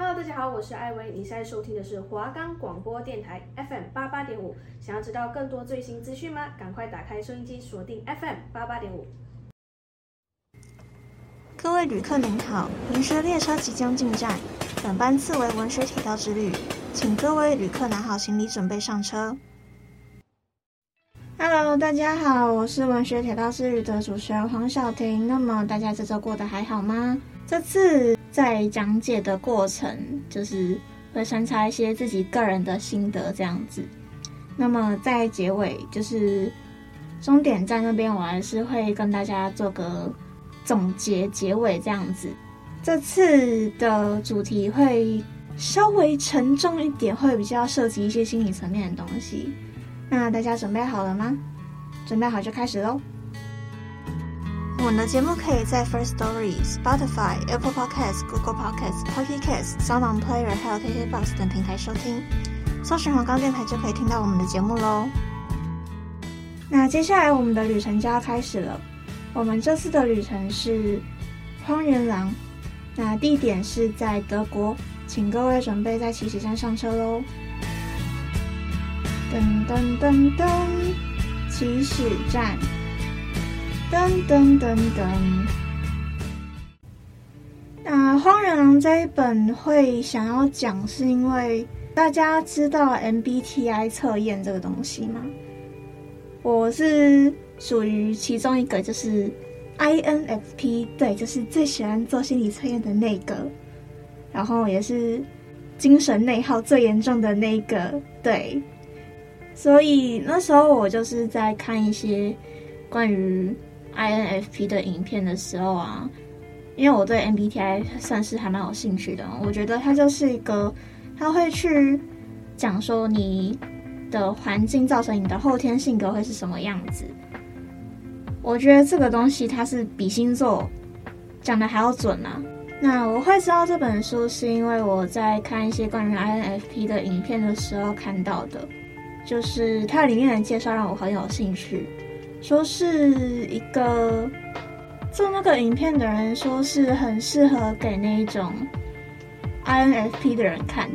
Hello，大家好，我是艾薇，你现在收听的是华冈广播电台 FM 八八点五。想要知道更多最新资讯吗？赶快打开收音机，锁定 FM 八八点五。各位旅客您好，文学列车即将进站，本班次为文学铁道之旅，请各位旅客拿好行李，准备上车。Hello，大家好，我是文学铁道之旅的主持人黄小婷。那么大家这周过得还好吗？这次在讲解的过程，就是会穿插一些自己个人的心得这样子。那么在结尾，就是终点站那边，我还是会跟大家做个总结结尾这样子。这次的主题会稍微沉重一点，会比较涉及一些心理层面的东西。那大家准备好了吗？准备好就开始喽！我们的节目可以在 First Story、Spotify、Apple Podcasts、Google Podcasts、Pocket Casts、SoundOnPlayer 还有 KKBOX 等平台收听，搜寻黄冈电台就可以听到我们的节目喽。那接下来我们的旅程就要开始了。我们这次的旅程是荒原狼，那地点是在德国，请各位准备在起始站上车喽。噔噔噔噔，起始站。噔噔噔噔。那《荒原狼》这一本会想要讲，是因为大家知道 MBTI 测验这个东西吗？我是属于其中一个，就是 INFP，对，就是最喜欢做心理测验的那个，然后也是精神内耗最严重的那个，对。所以那时候我就是在看一些关于 INFP 的影片的时候啊，因为我对 MBTI 算是还蛮有兴趣的。我觉得它就是一个，它会去讲说你的环境造成你的后天性格会是什么样子。我觉得这个东西它是比星座讲的还要准啊。那我会知道这本书是因为我在看一些关于 INFP 的影片的时候看到的。就是它里面的介绍让我很有兴趣，说是一个做那个影片的人说是很适合给那一种 INFP 的人看，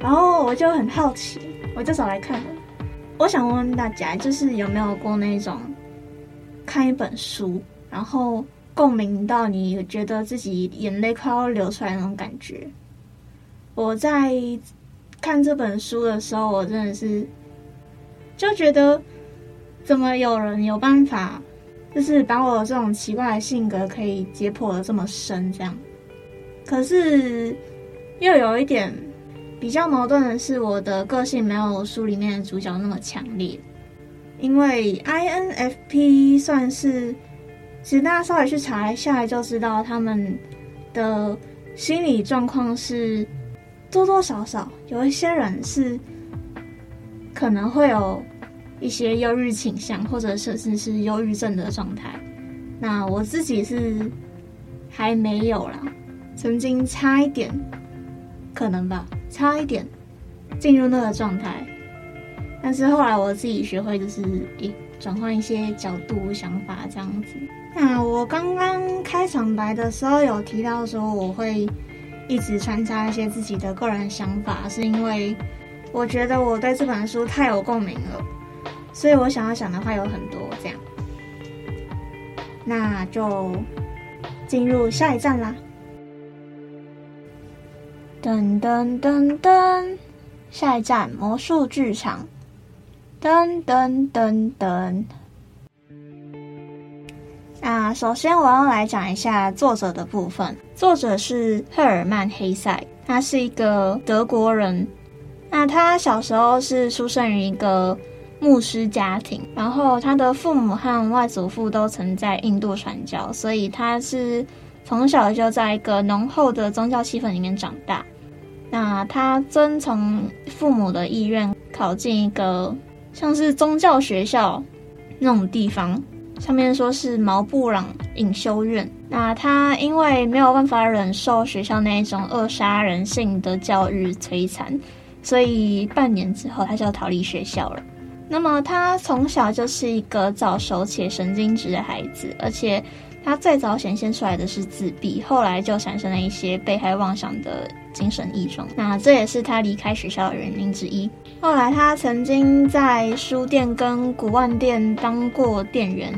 然后我就很好奇，我就找来看了。我想问问大家，就是有没有过那种看一本书，然后共鸣到你觉得自己眼泪快要流出来那种感觉？我在看这本书的时候，我真的是。就觉得怎么有人有办法，就是把我这种奇怪的性格可以解剖的这么深，这样。可是又有一点比较矛盾的是，我的个性没有书里面的主角那么强烈。因为 INFP 算是，其实大家稍微去查一下就知道，他们的心理状况是多多少少有一些人是。可能会有一些忧郁倾向，或者甚至是忧郁症的状态。那我自己是还没有啦，曾经差一点，可能吧，差一点进入那个状态。但是后来我自己学会就是，诶，转换一些角度、想法这样子。那我刚刚开场白的时候有提到说，我会一直穿插一些自己的个人想法，是因为。我觉得我对这本书太有共鸣了，所以我想要讲的话有很多，这样，那就进入下一站啦。噔噔噔噔，下一站魔术剧场。噔噔噔噔。那首先我要来讲一下作者的部分，作者是赫尔曼·黑塞，他是一个德国人。那他小时候是出生于一个牧师家庭，然后他的父母和外祖父都曾在印度传教，所以他是从小就在一个浓厚的宗教气氛里面长大。那他遵从父母的意愿，考进一个像是宗教学校那种地方，上面说是毛布朗隐修院。那他因为没有办法忍受学校那一种扼杀人性的教育摧残。所以半年之后，他就逃离学校了。那么他从小就是一个早熟且神经质的孩子，而且他最早显现出来的是自闭，后来就产生了一些被害妄想的精神异状。那这也是他离开学校的原因之一。后来他曾经在书店跟古玩店当过店员。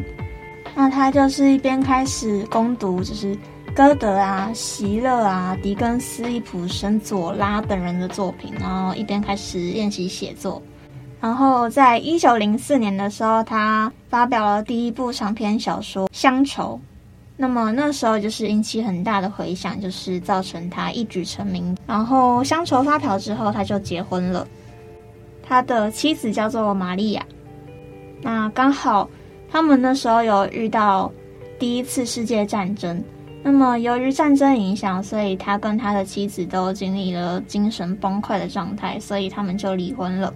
那他就是一边开始攻读，就是歌德啊、席勒啊、狄更斯、易卜生、左拉等人的作品，然后一边开始练习写作。然后在一九零四年的时候，他发表了第一部长篇小说《乡愁》。那么那时候就是引起很大的回响，就是造成他一举成名。然后《乡愁》发表之后，他就结婚了，他的妻子叫做玛利亚。那刚好。他们那时候有遇到第一次世界战争，那么由于战争影响，所以他跟他的妻子都经历了精神崩溃的状态，所以他们就离婚了。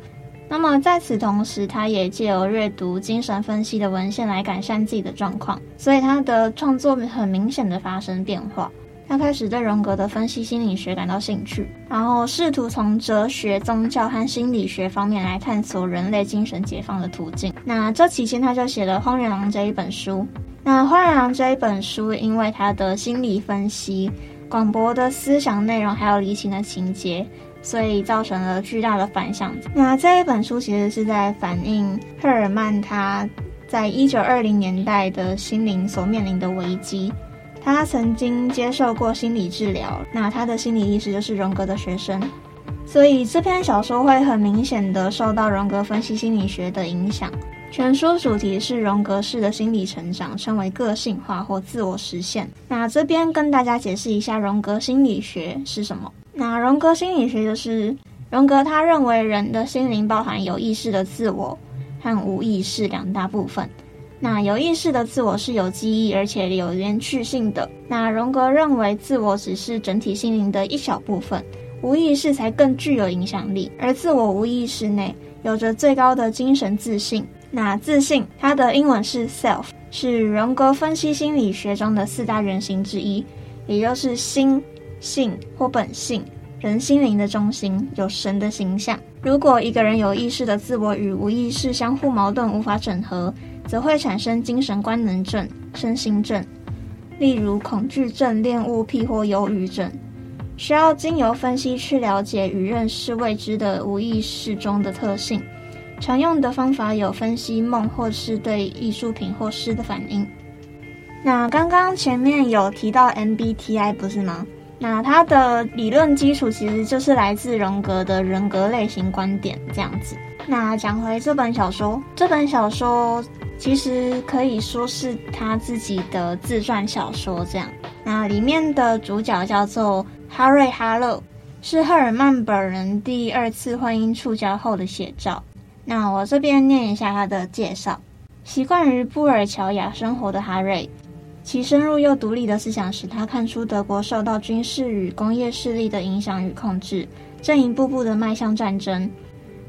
那么在此同时，他也借由阅读精神分析的文献来改善自己的状况，所以他的创作很明显的发生变化。他开始对荣格的分析心理学感到兴趣，然后试图从哲学、宗教和心理学方面来探索人类精神解放的途径。那这期间，他就写了《荒原狼》这一本书。那《荒原狼》这一本书，因为他的心理分析、广博的思想内容，还有离奇的情节，所以造成了巨大的反响。那这一本书其实是在反映赫尔曼他在一九二零年代的心灵所面临的危机。他曾经接受过心理治疗，那他的心理医师就是荣格的学生，所以这篇小说会很明显的受到荣格分析心理学的影响。全书主题是荣格式的心理成长，称为个性化或自我实现。那这边跟大家解释一下荣格心理学是什么。那荣格心理学就是荣格他认为人的心灵包含有意识的自我和无意识两大部分。那有意识的自我是有记忆，而且有连续性的。那荣格认为自我只是整体心灵的一小部分，无意识才更具有影响力。而自我无意识内有着最高的精神自信。那自信，它的英文是 self，是荣格分析心理学中的四大原型之一，也就是心、性或本性，人心灵的中心，有神的形象。如果一个人有意识的自我与无意识相互矛盾，无法整合。则会产生精神官能症、身心症，例如恐惧症、恋物癖或忧郁症，需要经由分析去了解与认识未知的无意识中的特性。常用的方法有分析梦，或是对艺术品或诗的反应。那刚刚前面有提到 MBTI 不是吗？那它的理论基础其实就是来自荣格的人格类型观点这样子。那讲回这本小说，这本小说。其实可以说是他自己的自传小说，这样。那里面的主角叫做哈瑞·哈勒，是赫尔曼本人第二次婚姻触礁后的写照。那我这边念一下他的介绍：习惯于布尔乔亚生活的哈瑞，其深入又独立的思想使他看出德国受到军事与工业势力的影响与控制，正一步步的迈向战争。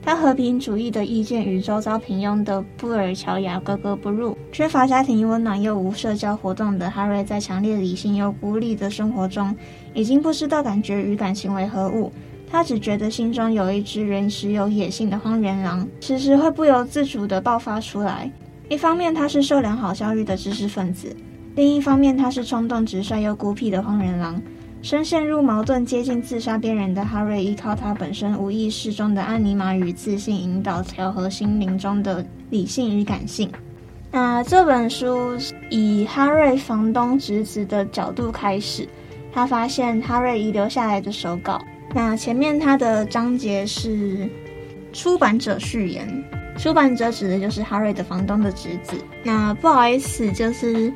他和平主义的意见与周遭平庸的布尔乔亚格格不入，缺乏家庭温暖又无社交活动的哈瑞，在强烈理性又孤立的生活中，已经不知道感觉与感情为何物。他只觉得心中有一只原始有野性的荒原狼，时时会不由自主地爆发出来。一方面，他是受良好教育的知识分子；另一方面，他是冲动直率又孤僻的荒原狼。深陷入矛盾、接近自杀边缘的哈瑞，依靠他本身无意识中的安尼玛与自信，引导调和心灵中的理性与感性。那这本书以哈瑞房东侄子的角度开始，他发现哈瑞遗留下来的手稿。那前面他的章节是出版者序言，出版者指的就是哈瑞的房东的侄子。那不好意思，就是。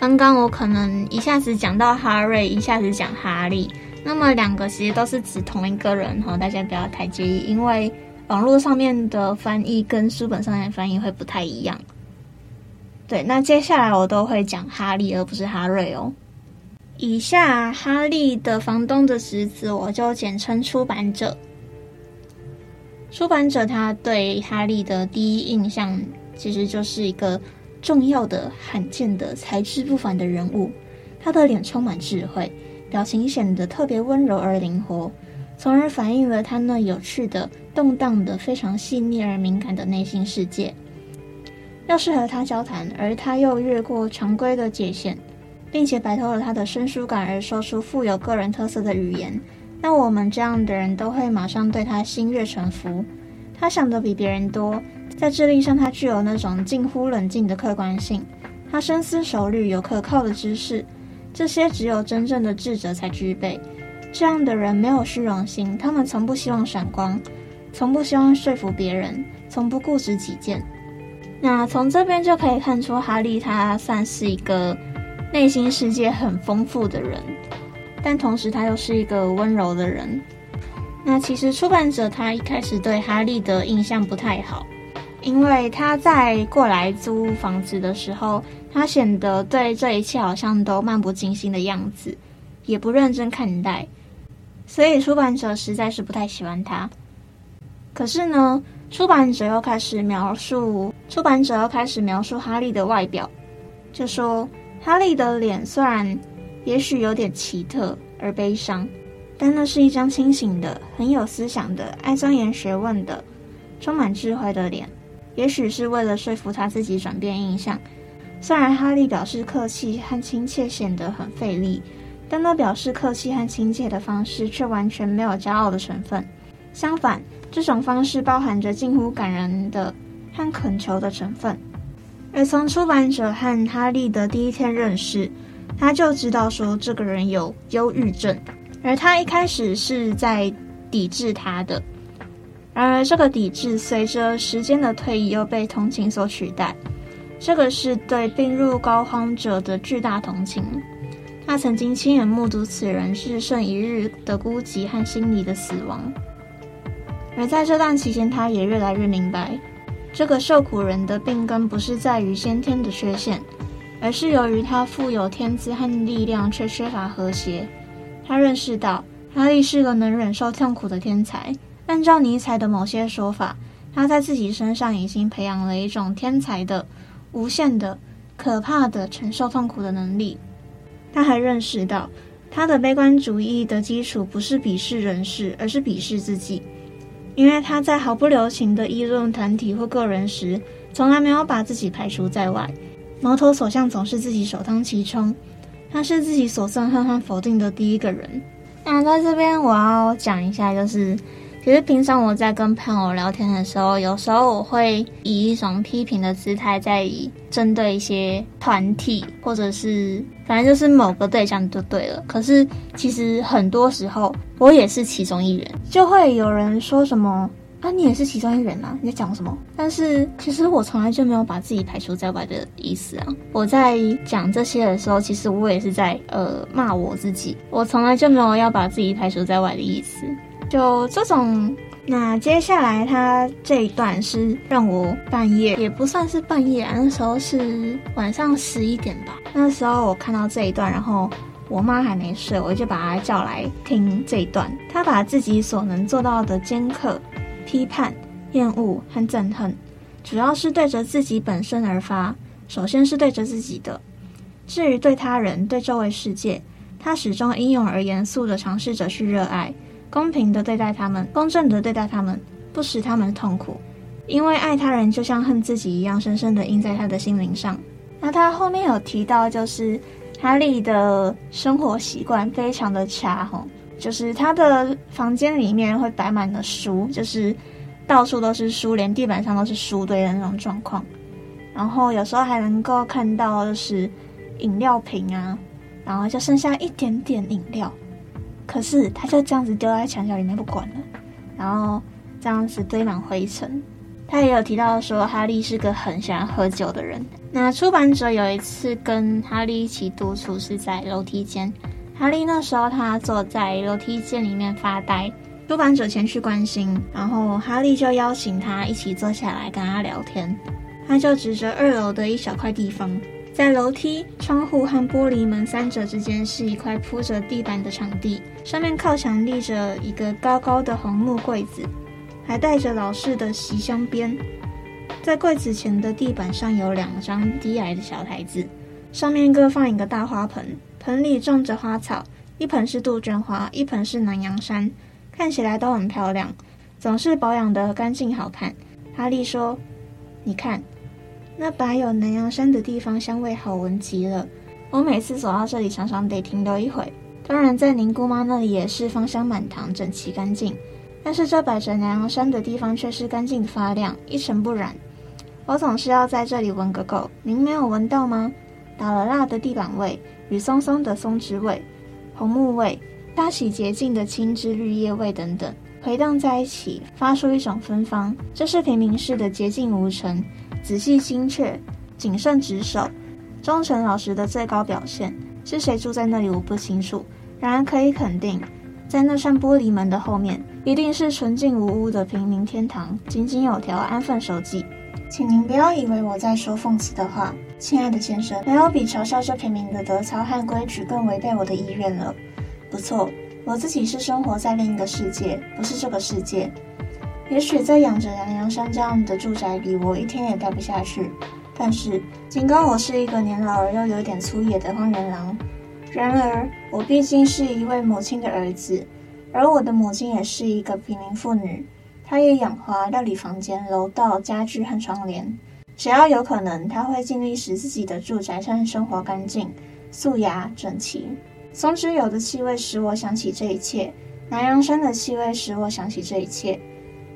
刚刚我可能一下子讲到哈瑞，一下子讲哈利，那么两个其实都是指同一个人哈，大家不要太介意，因为网络上面的翻译跟书本上面的翻译会不太一样。对，那接下来我都会讲哈利，而不是哈瑞哦。以下哈利的房东的侄子，我就简称出版者。出版者他对哈利的第一印象，其实就是一个。重要的、罕见的、才智不凡的人物，他的脸充满智慧，表情显得特别温柔而灵活，从而反映了他那有趣的、动荡的、非常细腻而敏感的内心世界。要是和他交谈，而他又越过常规的界限，并且摆脱了他的生疏感而说出富有个人特色的语言，那我们这样的人都会马上对他心悦诚服。他想的比别人多，在智力上他具有那种近乎冷静的客观性。他深思熟虑，有可靠的知识，这些只有真正的智者才具备。这样的人没有虚荣心，他们从不希望闪光，从不希望说服别人，从不固执己见。那从这边就可以看出，哈利他算是一个内心世界很丰富的人。但同时，他又是一个温柔的人。那其实出版者他一开始对哈利的印象不太好，因为他在过来租房子的时候，他显得对这一切好像都漫不经心的样子，也不认真看待，所以出版者实在是不太喜欢他。可是呢，出版者又开始描述，出版者又开始描述哈利的外表，就说哈利的脸虽然。也许有点奇特而悲伤，但那是一张清醒的、很有思想的、爱钻研学问的、充满智慧的脸。也许是为了说服他自己转变印象，虽然哈利表示客气和亲切显得很费力，但那表示客气和亲切的方式却完全没有骄傲的成分。相反，这种方式包含着近乎感人的和恳求的成分。而从出版者和哈利的第一天认识。他就知道说这个人有忧郁症，而他一开始是在抵制他的，然而这个抵制随着时间的推移又被同情所取代。这个是对病入膏肓者的巨大同情。他曾经亲眼目睹此人日剩一日的孤寂和心理的死亡，而在这段期间，他也越来越明白，这个受苦人的病根不是在于先天的缺陷。而是由于他富有天资和力量，却缺乏和谐。他认识到哈利是个能忍受痛苦的天才。按照尼采的某些说法，他在自己身上已经培养了一种天才的、无限的、可怕的承受痛苦的能力。他还认识到，他的悲观主义的基础不是鄙视人世，而是鄙视自己。因为他在毫不留情地议论团体或个人时，从来没有把自己排除在外。矛头所向总是自己首当其冲，他是自己所憎恨和否定的第一个人。那在这边我要讲一下，就是其实平常我在跟朋友聊天的时候，有时候我会以一种批评的姿态在针对一些团体，或者是反正就是某个对象就对了。可是其实很多时候我也是其中一人，就会有人说什么。啊，你也是其中一员啊！你在讲什么？但是其实我从来就没有把自己排除在外的意思啊！我在讲这些的时候，其实我也是在呃骂我自己。我从来就没有要把自己排除在外的意思。就这种，那接下来他这一段是让我半夜，也不算是半夜啊，那时候是晚上十一点吧。那时候我看到这一段，然后我妈还没睡，我就把她叫来听这一段。她把自己所能做到的尖刻。批判、厌恶和憎恨，主要是对着自己本身而发。首先是对着自己的，至于对他人、对周围世界，他始终英勇而严肃地尝试着去热爱，公平地对待他们，公正地对待他们，不使他们痛苦。因为爱他人就像恨自己一样，深深地印在他的心灵上。那他后面有提到，就是哈利的生活习惯非常的差，吼。就是他的房间里面会摆满了书，就是到处都是书，连地板上都是书堆的那种状况。然后有时候还能够看到就是饮料瓶啊，然后就剩下一点点饮料，可是他就这样子丢在墙角里面不管了，然后这样子堆满灰尘。他也有提到说哈利是个很喜欢喝酒的人。那出版者有一次跟哈利一起独处是在楼梯间。哈利那时候，他坐在楼梯间里面发呆。出版者前去关心，然后哈利就邀请他一起坐下来跟他聊天。他就指着二楼的一小块地方，在楼梯、窗户和玻璃门三者之间是一块铺着地板的场地，上面靠墙立着一个高高的红木柜子，还带着老式的锡镶边。在柜子前的地板上有两张低矮的小台子，上面各放一个大花盆。盆里种着花草，一盆是杜鹃花，一盆是南洋杉，看起来都很漂亮，总是保养得干净好看。哈利说：“你看，那摆有南洋杉的地方，香味好闻极了。我每次走到这里，常常得停留一会，当然，在宁姑妈那里也是芳香满堂，整齐干净。但是这摆着南洋参的地方却是干净发亮，一尘不染。我总是要在这里闻个够，您没有闻到吗？打了蜡的地板味与松松的松枝味、红木味、大洗洁净的青枝绿叶味等等，回荡在一起，发出一种芬芳。这是平民式的洁净无尘、仔细精确、谨慎职守、忠诚老实的最高表现。是谁住在那里，我不清楚。然而可以肯定，在那扇玻璃门的后面，一定是纯净无污的平民天堂，井井有条，安分守己。请您不要以为我在说讽刺的话。亲爱的先生，没有比嘲笑这平民的德操和规矩更违背我的意愿了。不错，我自己是生活在另一个世界，不是这个世界。也许在养着南洋山这样的住宅里，我一天也待不下去。但是，尽管我是一个年老而又有点粗野的荒原狼，然而我毕竟是一位母亲的儿子，而我的母亲也是一个平民妇女，她也养花、料理房间、楼道、家具和窗帘。只要有可能，他会尽力使自己的住宅上生活干净、素雅、整齐。松脂油的气味使我想起这一切，南洋参的气味使我想起这一切。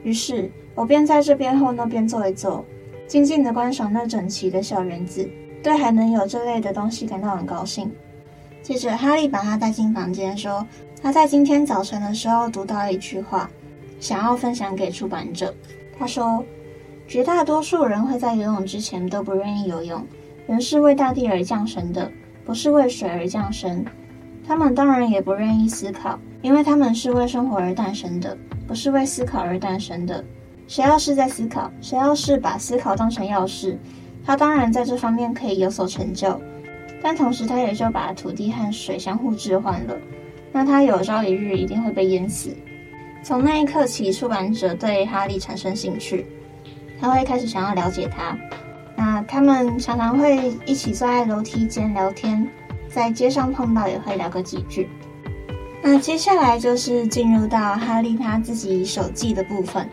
于是，我便在这边或那边坐一坐，静静地观赏那整齐的小园子，对还能有这类的东西感到很高兴。接着，哈利把他带进房间，说他在今天早晨的时候读到一句话，想要分享给出版者。他说。绝大多数人会在游泳之前都不愿意游泳，人是为大地而降生的，不是为水而降生。他们当然也不愿意思考，因为他们是为生活而诞生的，不是为思考而诞生的。谁要是在思考，谁要是把思考当成要事，他当然在这方面可以有所成就，但同时他也就把土地和水相互置换了。那他有朝一日一定会被淹死。从那一刻起，出版者对哈利产生兴趣。他会开始想要了解他，那他们常常会一起坐在楼梯间聊天，在街上碰到也会聊个几句。那接下来就是进入到哈利他自己手记的部分。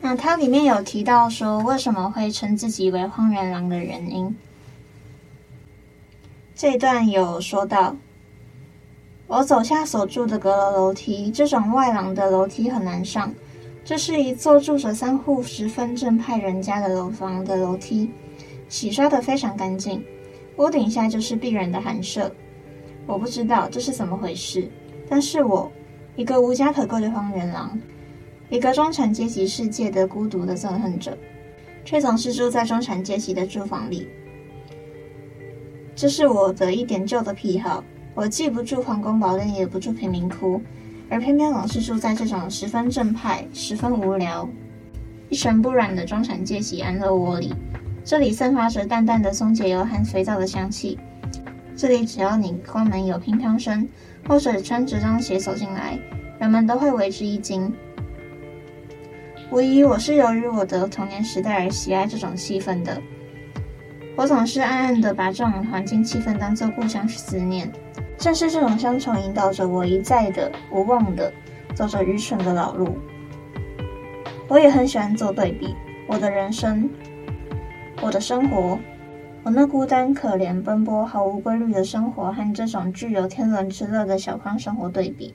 那他里面有提到说，为什么会称自己为荒原狼的原因。这一段有说到，我走下所住的阁楼楼梯，这种外廊的楼梯很难上。这是一座住着三户十分正派人家的楼房的楼梯，洗刷得非常干净。屋顶下就是避人的寒舍。我不知道这是怎么回事，但是我一个无家可归的荒原狼，一个中产阶级世界的孤独的憎恨者，却总是住在中产阶级的住房里。这是我的一点旧的癖好。我既不住皇宫宝殿，也不住贫民窟。而偏偏老是住在这种十分正派、十分无聊、一尘不染的中产阶级安乐窝里。这里散发着淡淡的松节油和肥皂的香气。这里只要你关门有乒乓声，或者穿着脏鞋走进来，人们都会为之一惊。无疑，我是由于我的童年时代而喜爱这种气氛的。我总是暗暗地把这种环境气氛当作故乡思念。正是这种乡愁引导着我一再的无望的走着愚蠢的老路。我也很喜欢做对比，我的人生，我的生活，我那孤单、可怜、奔波、毫无规律的生活和这种具有天伦之乐的小康生活对比。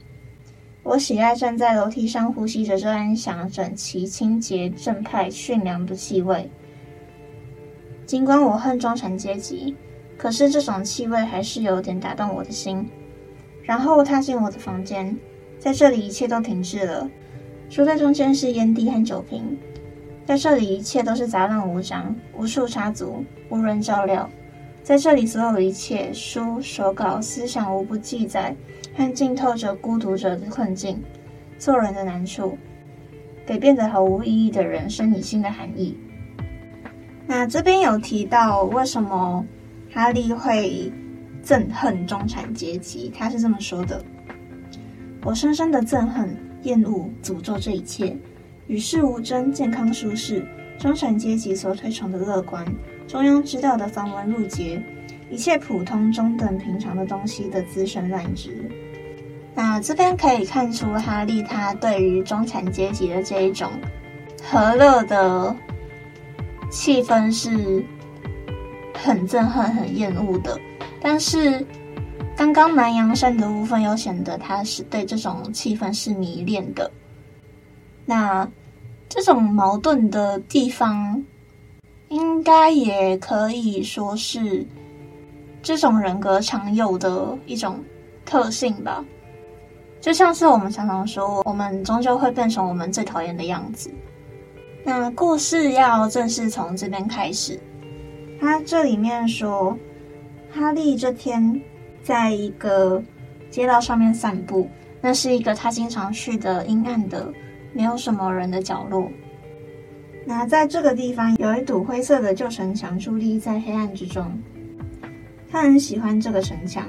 我喜爱站在楼梯上呼吸着这安详、整齐、清洁、正派、驯良的气味。尽管我恨中产阶级。可是这种气味还是有点打动我的心。然后踏进我的房间，在这里一切都停滞了。书在中间是烟蒂和酒瓶，在这里一切都是杂乱无章，无处插足，无人照料。在这里所有的一切，书、手稿、思想无不记载，和浸透着孤独者的困境，做人的难处，给变得毫无意义的人生以新的含义。那这边有提到为什么？哈利会憎恨中产阶级，他是这么说的：“我深深的憎恨、厌恶、诅咒这一切，与世无争、健康舒适、中产阶级所推崇的乐观、中庸之道的繁文缛节，一切普通、中等、平常的东西的滋生乱植。”那这边可以看出哈利他对于中产阶级的这一种和乐的气氛是。很憎恨、很厌恶的，但是刚刚南洋山的部分又显得他是对这种气氛是迷恋的。那这种矛盾的地方，应该也可以说是这种人格常有的一种特性吧。就像是我们常常说，我们终究会变成我们最讨厌的样子。那故事要正式从这边开始。他这里面说，哈利这天在一个街道上面散步，那是一个他经常去的阴暗的、没有什么人的角落。那在这个地方有一堵灰色的旧城墙伫立在黑暗之中。他很喜欢这个城墙，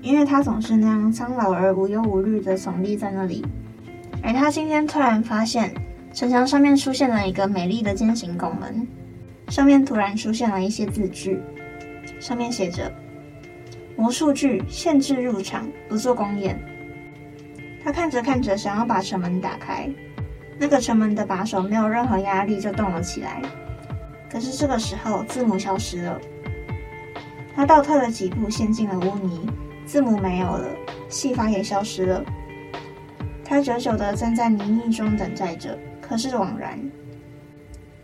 因为他总是那样苍老而无忧无虑地耸立在那里。而他今天突然发现，城墙上面出现了一个美丽的尖形拱门。上面突然出现了一些字句，上面写着“魔术剧限制入场，不做公演”。他看着看着，想要把城门打开，那个城门的把手没有任何压力就动了起来。可是这个时候，字母消失了。他倒退了几步，陷进了污泥，字母没有了，戏法也消失了。他久久地站在泥泞中等待着，可是枉然。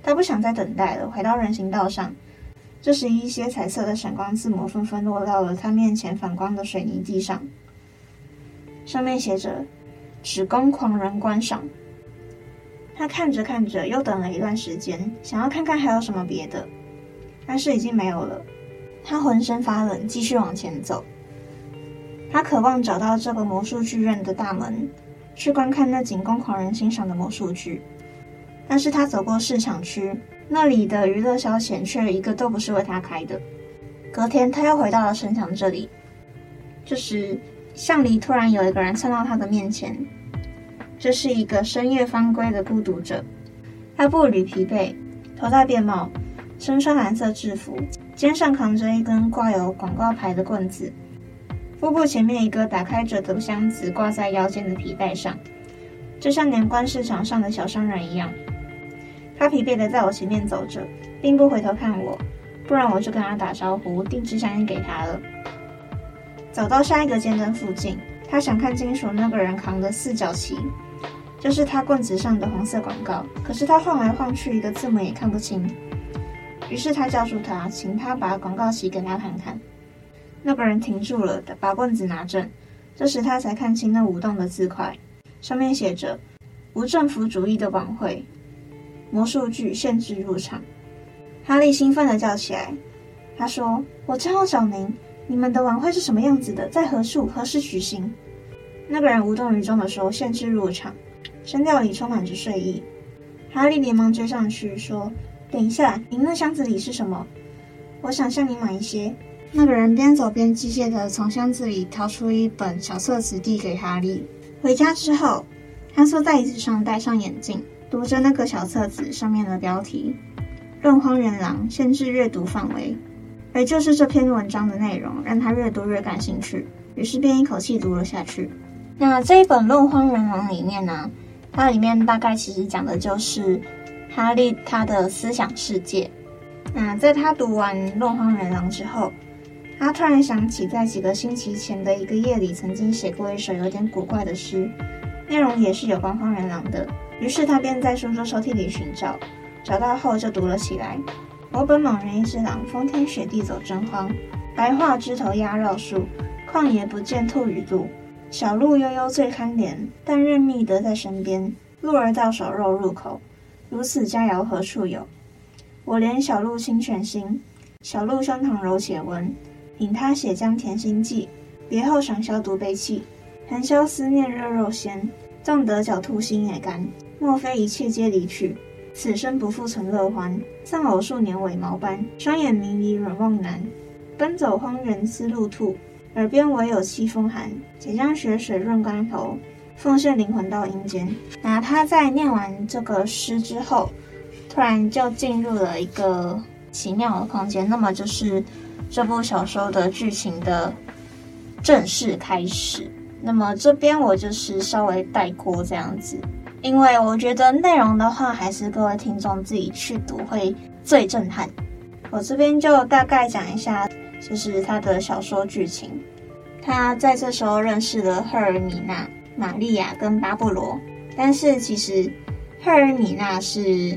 他不想再等待了，回到人行道上。这时，一些彩色的闪光字母纷纷落到了他面前反光的水泥地上，上面写着“只供狂人观赏”。他看着看着，又等了一段时间，想要看看还有什么别的，但是已经没有了。他浑身发冷，继续往前走。他渴望找到这个魔术剧院的大门，去观看那仅供狂人欣赏的魔术剧。但是他走过市场区，那里的娱乐消遣却一个都不是为他开的。隔天，他又回到了城墙这里。这时，巷里突然有一个人窜到他的面前。这是一个深夜方归的孤独者，他步履疲惫，头戴便帽，身穿蓝色制服，肩上扛着一根挂有广告牌的棍子，腹部前面一个打开着的箱子挂在腰间的皮带上，就像年关市场上的小商人一样。他疲惫地在我前面走着，并不回头看我，不然我就跟他打招呼，定制香烟给他了。走到下一个街灯附近，他想看清楚那个人扛的四角旗，就是他棍子上的红色广告。可是他晃来晃去，一个字母也看不清。于是他叫住他，请他把广告旗给他看看。那个人停住了，把棍子拿正。这时他才看清那舞动的字块，上面写着“无政府主义的晚会”。魔术剧限制入场，哈利兴奋地叫起来。他说：“我正要找您，你们的晚会是什么样子的？在何处？何时举行？”那个人无动于衷地说：“限制入场。”声调里充满着睡意。哈利连忙追上去说：“等一下，您那箱子里是什么？我想向您买一些。”那个人边走边机械地从箱子里掏出一本小册子递给哈利。回家之后，他坐在椅子上，戴上眼镜。读着那个小册子上面的标题《论荒原狼限制阅读范围》，而就是这篇文章的内容让他越读越感兴趣，于是便一口气读了下去。那这一本《论荒原狼》里面呢，它里面大概其实讲的就是哈利他的思想世界。那在他读完《论荒原狼》之后，他突然想起在几个星期前的一个夜里，曾经写过一首有点古怪的诗，内容也是有关荒原狼的。于是他便在书桌抽屉里寻找，找到后就读了起来。我本猛人一只狼，风天雪地走真荒。白桦枝头压绕树，旷野不见兔与鹿。小鹿悠悠最堪怜，但任觅得在身边。鹿儿到手肉入口，如此佳肴何处有？我怜小鹿清泉心，小鹿胸膛柔且温。饮他血浆甜心剂，别后赏消毒悲泣。含羞思念热肉鲜，纵得狡兔心也甘。莫非一切皆离去，此生不复存乐欢。丧偶数年尾毛斑，双眼迷离远望难。奔走荒原思路兔，耳边唯有凄风寒。且将雪水润干头，奉献灵魂到阴间。那他在念完这个诗之后，突然就进入了一个奇妙的空间。那么就是这部小说的剧情的正式开始。那么这边我就是稍微带过这样子。因为我觉得内容的话，还是各位听众自己去读会最震撼。我这边就大概讲一下就是他的小说剧情。他在这时候认识了赫尔米娜、玛利亚跟巴布罗，但是其实赫尔米娜是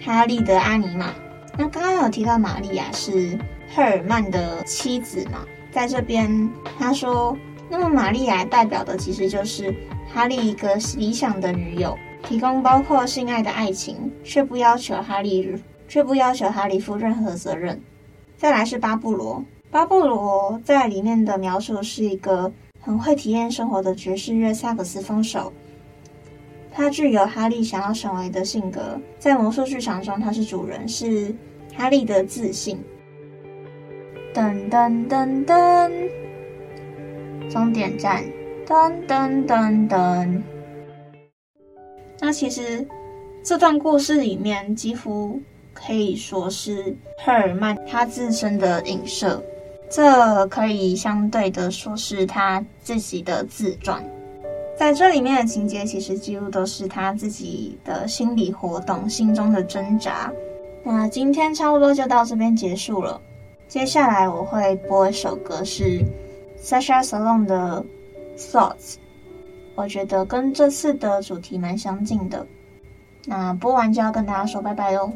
哈利的阿尼玛。那刚刚有提到玛利亚是赫尔曼的妻子嘛？在这边他说，那么玛丽亚代表的其实就是哈利一个理想的女友，提供包括性爱的爱情，却不要求哈利，却不要求哈利负任何责任。再来是巴布罗。巴布罗在里面的描述是一个很会体验生活的爵士乐萨克斯风手，他具有哈利想要成为的性格，在魔术剧场中他是主人，是哈利的自信。噔噔噔噔，终点站，噔噔噔噔。那其实这段故事里面几乎可以说是赫尔曼他自身的影射。这可以相对的说是他自己的自传，在这里面的情节其实几乎都是他自己的心理活动、心中的挣扎。那今天差不多就到这边结束了，接下来我会播一首歌，是 Sasha Salon 的 Thoughts，我觉得跟这次的主题蛮相近的。那播完就要跟大家说拜拜喽。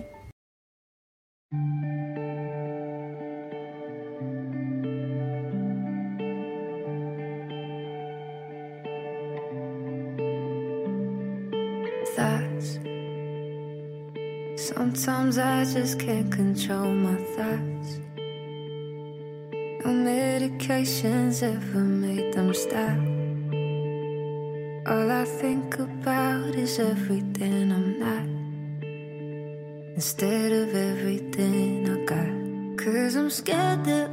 Sometimes I just can't control my thoughts. No medications ever made them stop. All I think about is everything I'm not. Instead of everything I got. Cause I'm scared they're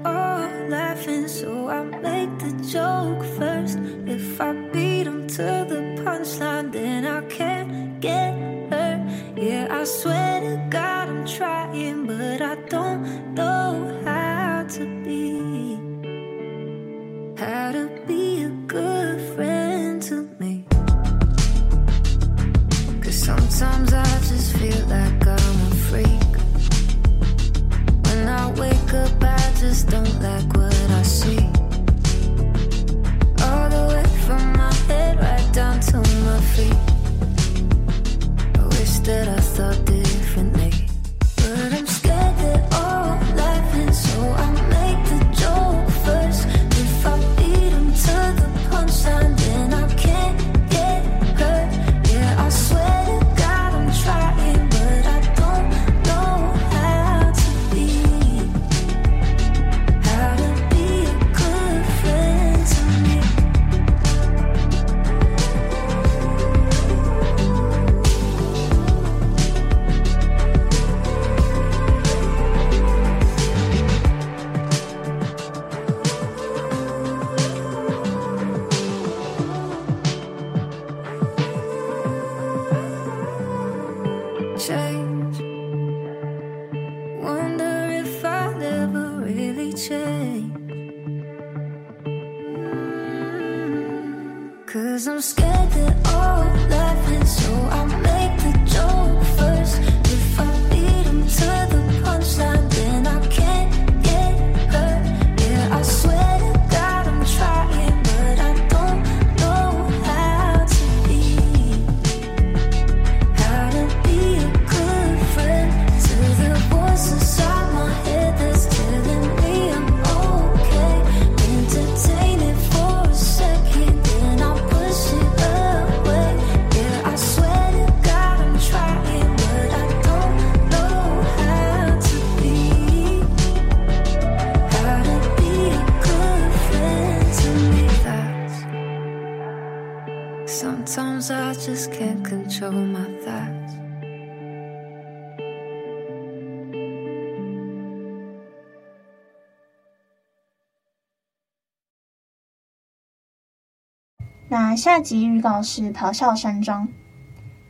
那下集预告是咆哮山庄，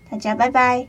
大家拜拜。